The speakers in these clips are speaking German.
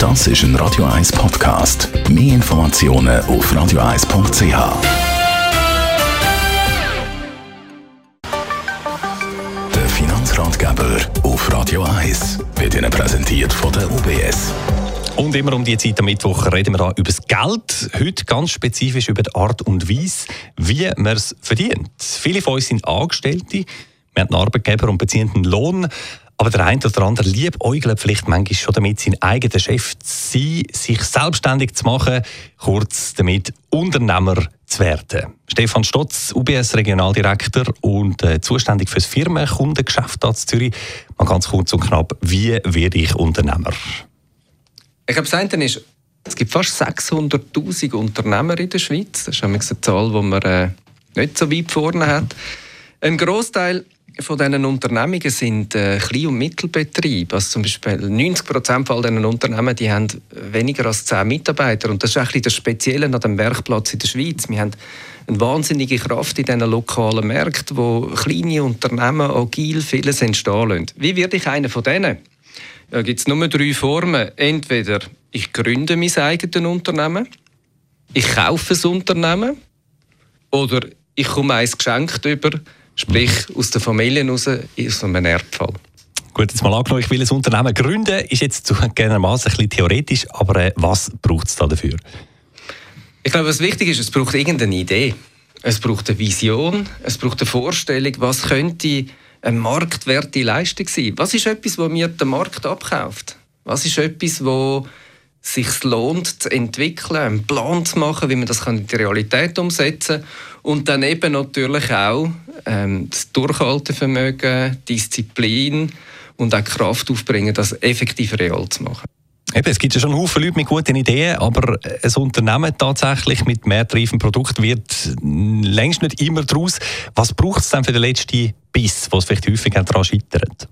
Das ist ein Radio 1 Podcast. Mehr Informationen auf radio1.ch. Der Finanzratgeber auf Radio 1 wird Ihnen präsentiert von der UBS. Und immer um die Zeit am Mittwoch reden wir über das Geld. Heute ganz spezifisch über die Art und Weise, wie man es verdient. Viele von uns sind Angestellte. Wir haben einen Arbeitgeber und beziehen einen Lohn. Aber der eine oder andere liebäugelt vielleicht manchmal schon damit, sein eigener Chef zu sein, sich selbstständig zu machen, kurz damit Unternehmer zu werden. Stefan Stotz, UBS Regionaldirektor und äh, zuständig für das Firmenkundengeschäft in Zürich. Mal ganz kurz und knapp, wie werde ich Unternehmer? Ich glaube, das eine ist, es gibt fast 600'000 Unternehmer in der Schweiz. Das ist eine Zahl, die man äh, nicht so weit vorne hat. Ein Großteil von diesen Unternehmungen sind äh, Klein- und Mittelbetriebe. Also zum Beispiel 90 Prozent von diesen Unternehmen die haben weniger als 10 Mitarbeiter. Und das ist eigentlich das Spezielle an dem Werkplatz in der Schweiz. Wir haben eine wahnsinnige Kraft in diesen lokalen Märkten, wo kleine Unternehmen agil vieles entstehen lassen. Wie werde ich einer von denen? Da gibt es nur drei Formen. Entweder ich gründe mein eigenes Unternehmen, ich kaufe ein Unternehmen oder ich komme eins geschenkt über, sprich aus der Familie raus, aus einem Erbfall. Gut, jetzt mal angenommen, ich will ein Unternehmen gründen, ist jetzt zugegebenermaßen ein bisschen theoretisch, aber äh, was braucht es da dafür? Ich glaube, was wichtig ist, es braucht irgendeine Idee. Es braucht eine Vision, es braucht eine Vorstellung, was könnte eine marktwerte Leistung sein. Was ist etwas, was mir der Markt abkauft? Was ist etwas, wo sich lohnt zu entwickeln, einen Plan zu machen, wie man das in die Realität umsetzen kann und dann eben natürlich auch ähm, das Durchhaltevermögen, Disziplin und auch Kraft aufbringen, das effektiv real zu machen. Eben, es gibt ja schon Haufen Leute mit guten Ideen, aber ein Unternehmen tatsächlich mit mehrtreifen Produkt wird längst nicht immer daraus. Was braucht es denn für den letzten Biss, was vielleicht häufig daran scheitert?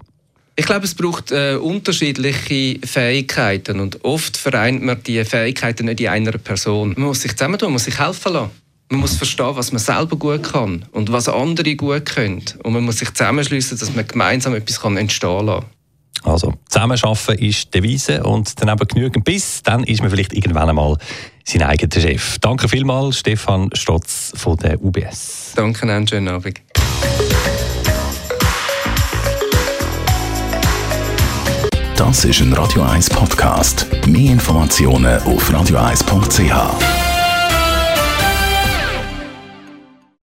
Ich glaube, es braucht äh, unterschiedliche Fähigkeiten und oft vereint man die Fähigkeiten nicht in einer Person. Man muss sich zusammentun, man muss sich helfen lassen. Man muss verstehen, was man selber gut kann und was andere gut können. Und man muss sich zusammenschließen, dass man gemeinsam etwas kann entstehen kann. Also, zusammenarbeiten ist die Devise und dann eben genügend Biss, dann ist man vielleicht irgendwann einmal sein eigener Chef. Danke vielmals, Stefan Stotz von der UBS. Danke, einen schönen Abend. Das ist ein Radio 1 Podcast. Mehr Informationen auf radio1.ch.